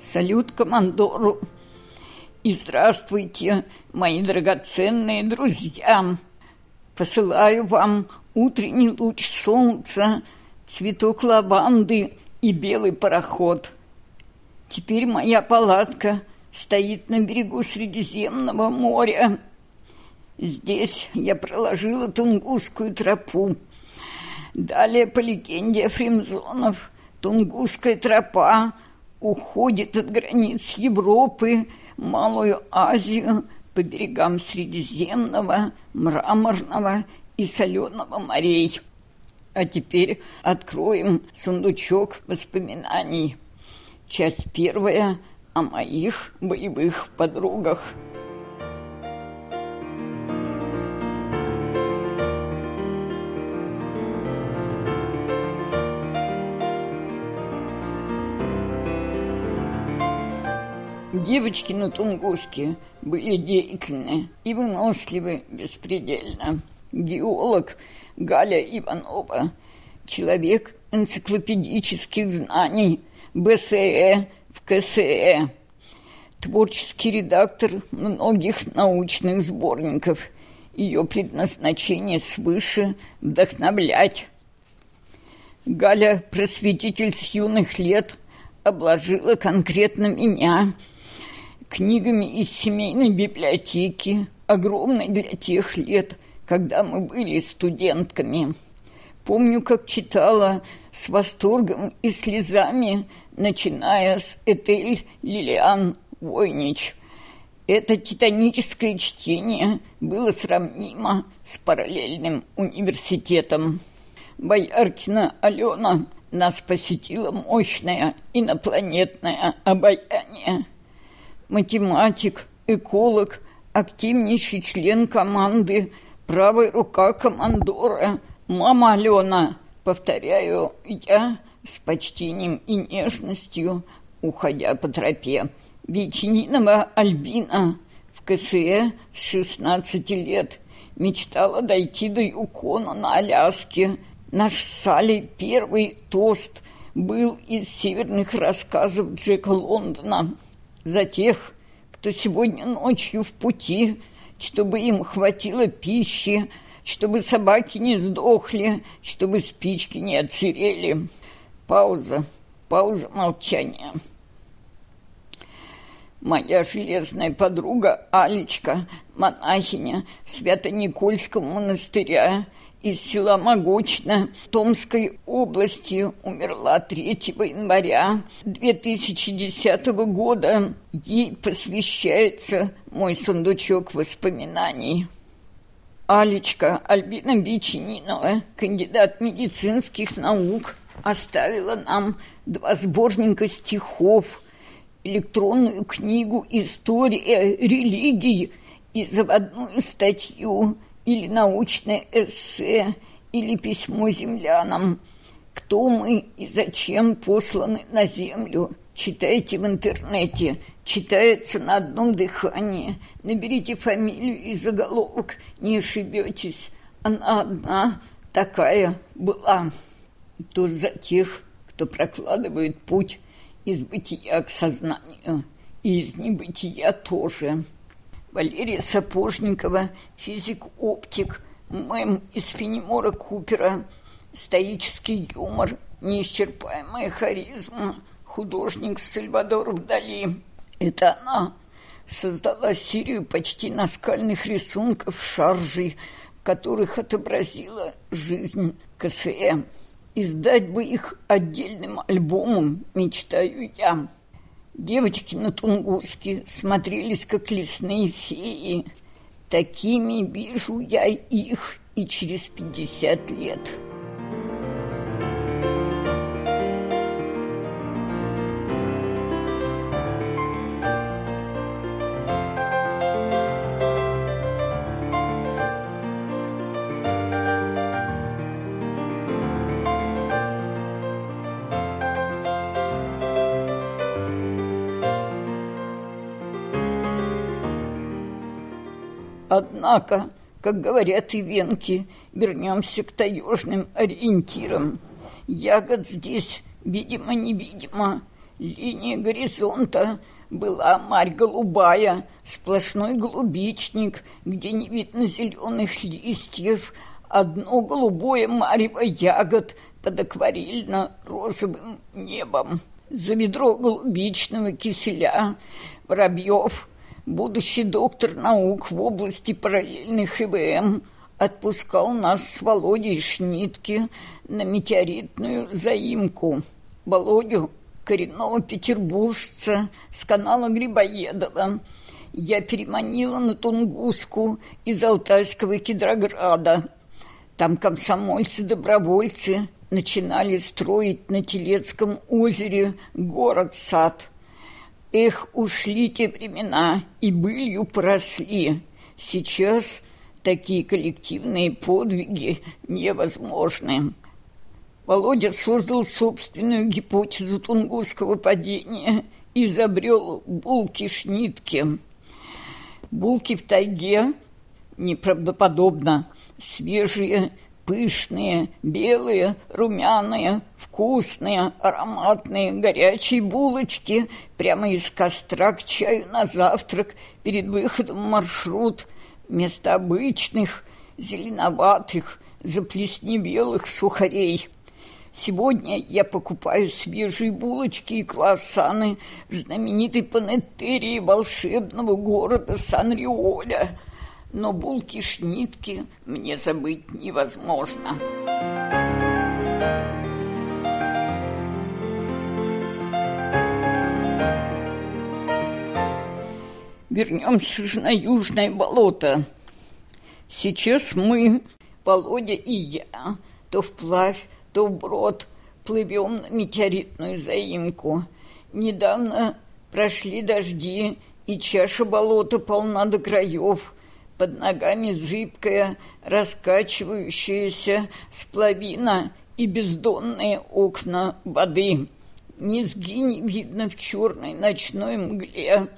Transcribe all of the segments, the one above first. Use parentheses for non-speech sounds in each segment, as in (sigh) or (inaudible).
Салют командору. И здравствуйте, мои драгоценные друзья. Посылаю вам утренний луч солнца, цветок лаванды и белый пароход. Теперь моя палатка стоит на берегу Средиземного моря. Здесь я проложила Тунгусскую тропу. Далее, по легенде Фримзонов, Тунгусская тропа уходит от границ Европы, Малую Азию, по берегам Средиземного, Мраморного и Соленого морей. А теперь откроем сундучок воспоминаний. Часть первая о моих боевых подругах. Девочки на Тунгуске были деятельны и выносливы беспредельно. Геолог Галя Иванова, человек энциклопедических знаний, БСЭ в КСЭ, творческий редактор многих научных сборников. Ее предназначение свыше – вдохновлять. Галя, просветитель с юных лет, обложила конкретно меня – книгами из семейной библиотеки, огромной для тех лет, когда мы были студентками. Помню, как читала с восторгом и слезами, начиная с Этель Лилиан Войнич. Это титаническое чтение было сравнимо с параллельным университетом. Бояркина Алена нас посетила мощное инопланетное обаяние – математик, эколог, активнейший член команды, правая рука командора, мама Алена. Повторяю, я с почтением и нежностью, уходя по тропе. Веченинова Альбина в КСЭ с 16 лет мечтала дойти до Юкона на Аляске. Наш Салли первый тост был из северных рассказов Джека Лондона – за тех, кто сегодня ночью в пути, чтобы им хватило пищи, чтобы собаки не сдохли, чтобы спички не отсырели. Пауза, пауза молчания. Моя железная подруга Алечка, монахиня Свято-Никольского монастыря, из села Могучно Томской области умерла 3 января 2010 года. Ей посвящается мой сундучок воспоминаний. Алечка Альбина Бичининова, кандидат медицинских наук, оставила нам два сборника стихов, электронную книгу «История религии» и заводную статью – или научное эссе, или письмо землянам. Кто мы и зачем посланы на землю? Читайте в интернете, читается на одном дыхании. Наберите фамилию и заголовок, не ошибетесь. Она одна такая была. То за тех, кто прокладывает путь из бытия к сознанию, и из небытия тоже. Валерия Сапожникова, физик-оптик, мэм из Фенемора Купера, стоический юмор, неисчерпаемая харизма, художник Сальвадор Дали. Это она создала серию почти наскальных рисунков шаржей, которых отобразила жизнь КСМ. Издать бы их отдельным альбомом, мечтаю я. Девочки на Тунгуске смотрелись, как лесные феи. Такими вижу я их и через пятьдесят лет». Однако, как говорят и венки, вернемся к таежным ориентирам. Ягод здесь, видимо-невидимо, Линия горизонта была марь голубая, сплошной голубичник, где не видно зеленых листьев, одно голубое марево ягод под акварельно-розовым небом. За ведро голубичного киселя Воробьев, будущий доктор наук в области параллельных ИВМ, отпускал нас с Володей Шнитки на метеоритную заимку. Володю коренного петербуржца с канала Грибоедова. Я переманила на Тунгуску из Алтайского Кедрограда. Там комсомольцы-добровольцы начинали строить на Телецком озере город-сад. Эх, ушли те времена и былью поросли. Сейчас такие коллективные подвиги невозможны. Володя создал собственную гипотезу тунгусского падения и изобрел булки-шнитки. Булки в тайге неправдоподобно свежие, пышные, белые, румяные, вкусные, ароматные, горячие булочки прямо из костра к чаю на завтрак перед выходом в маршрут вместо обычных зеленоватых заплесневелых сухарей – Сегодня я покупаю свежие булочки и круассаны в знаменитой панеттерии волшебного города Сан-Риоля. Но булки-шнитки мне забыть невозможно. Вернемся же на Южное болото. Сейчас мы, Володя и я, то вплавь, то вброд плывем на метеоритную заимку. Недавно прошли дожди, и чаша болота полна до краев. Под ногами зыбкая, раскачивающаяся сплавина и бездонные окна воды. Низги не видно в черной ночной мгле.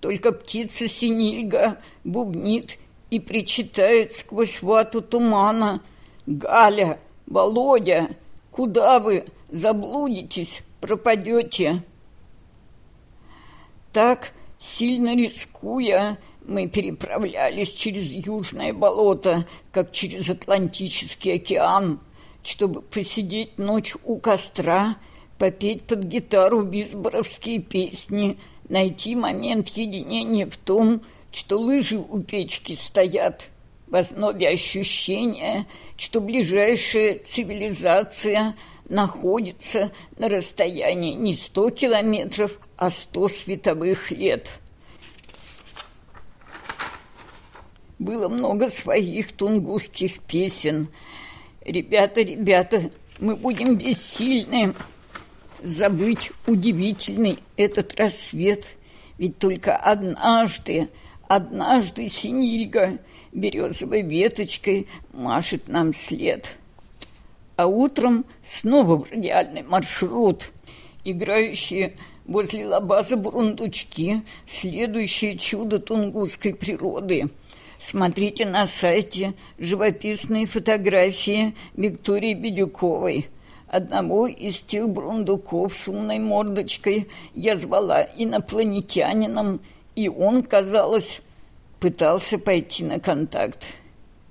Только птица синильга бубнит и причитает сквозь вату тумана. «Галя, Володя, куда вы заблудитесь, пропадете? Так, сильно рискуя, мы переправлялись через Южное болото, как через Атлантический океан, чтобы посидеть ночь у костра, попеть под гитару бисборовские песни, найти момент единения в том, что лыжи у печки стоят – в основе ощущения, что ближайшая цивилизация находится на расстоянии не сто километров, а сто световых лет. Было много своих тунгусских песен. «Ребята, ребята, мы будем бессильны забыть удивительный этот рассвет, ведь только однажды, однажды Синильга – березовой веточкой машет нам след. А утром снова в реальный маршрут, играющие возле лабаза бурундучки, следующее чудо тунгусской природы. Смотрите на сайте живописные фотографии Виктории Бедюковой. Одного из тех бурундуков с умной мордочкой я звала инопланетянином, и он, казалось, пытался пойти на контакт.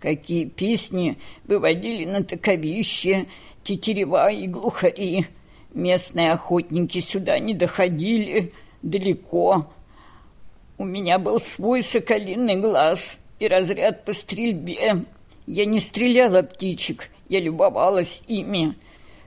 Какие песни выводили на таковище, тетерева и глухари. Местные охотники сюда не доходили далеко. У меня был свой соколиный глаз и разряд по стрельбе. Я не стреляла птичек, я любовалась ими,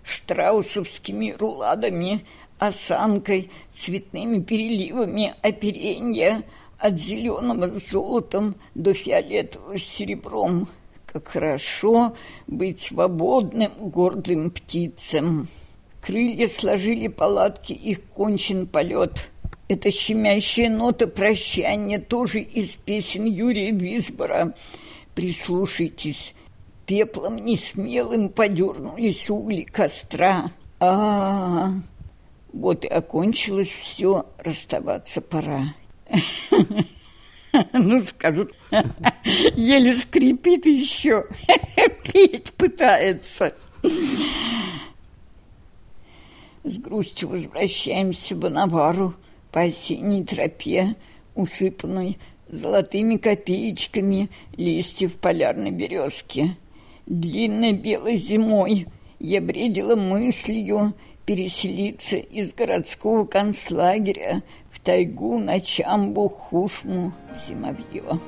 штраусовскими руладами, осанкой, цветными переливами оперенья — от зеленого с золотом до фиолетового с серебром. Как хорошо быть свободным, гордым птицам. Крылья сложили палатки, их кончен полет. Это щемящая нота прощания тоже из песен Юрия Висбора. Прислушайтесь, пеплом несмелым подернулись угли костра. А, -а, а Вот и окончилось все, расставаться пора. (laughs) Ну, скажут, (laughs) еле скрипит еще, (laughs) петь пытается. С грустью возвращаемся в Навару по осенней тропе, усыпанной золотыми копеечками листьев полярной березки. Длинной белой зимой я бредила мыслью переселиться из городского концлагеря в тайгу на Чамбу Хушму Зимовье.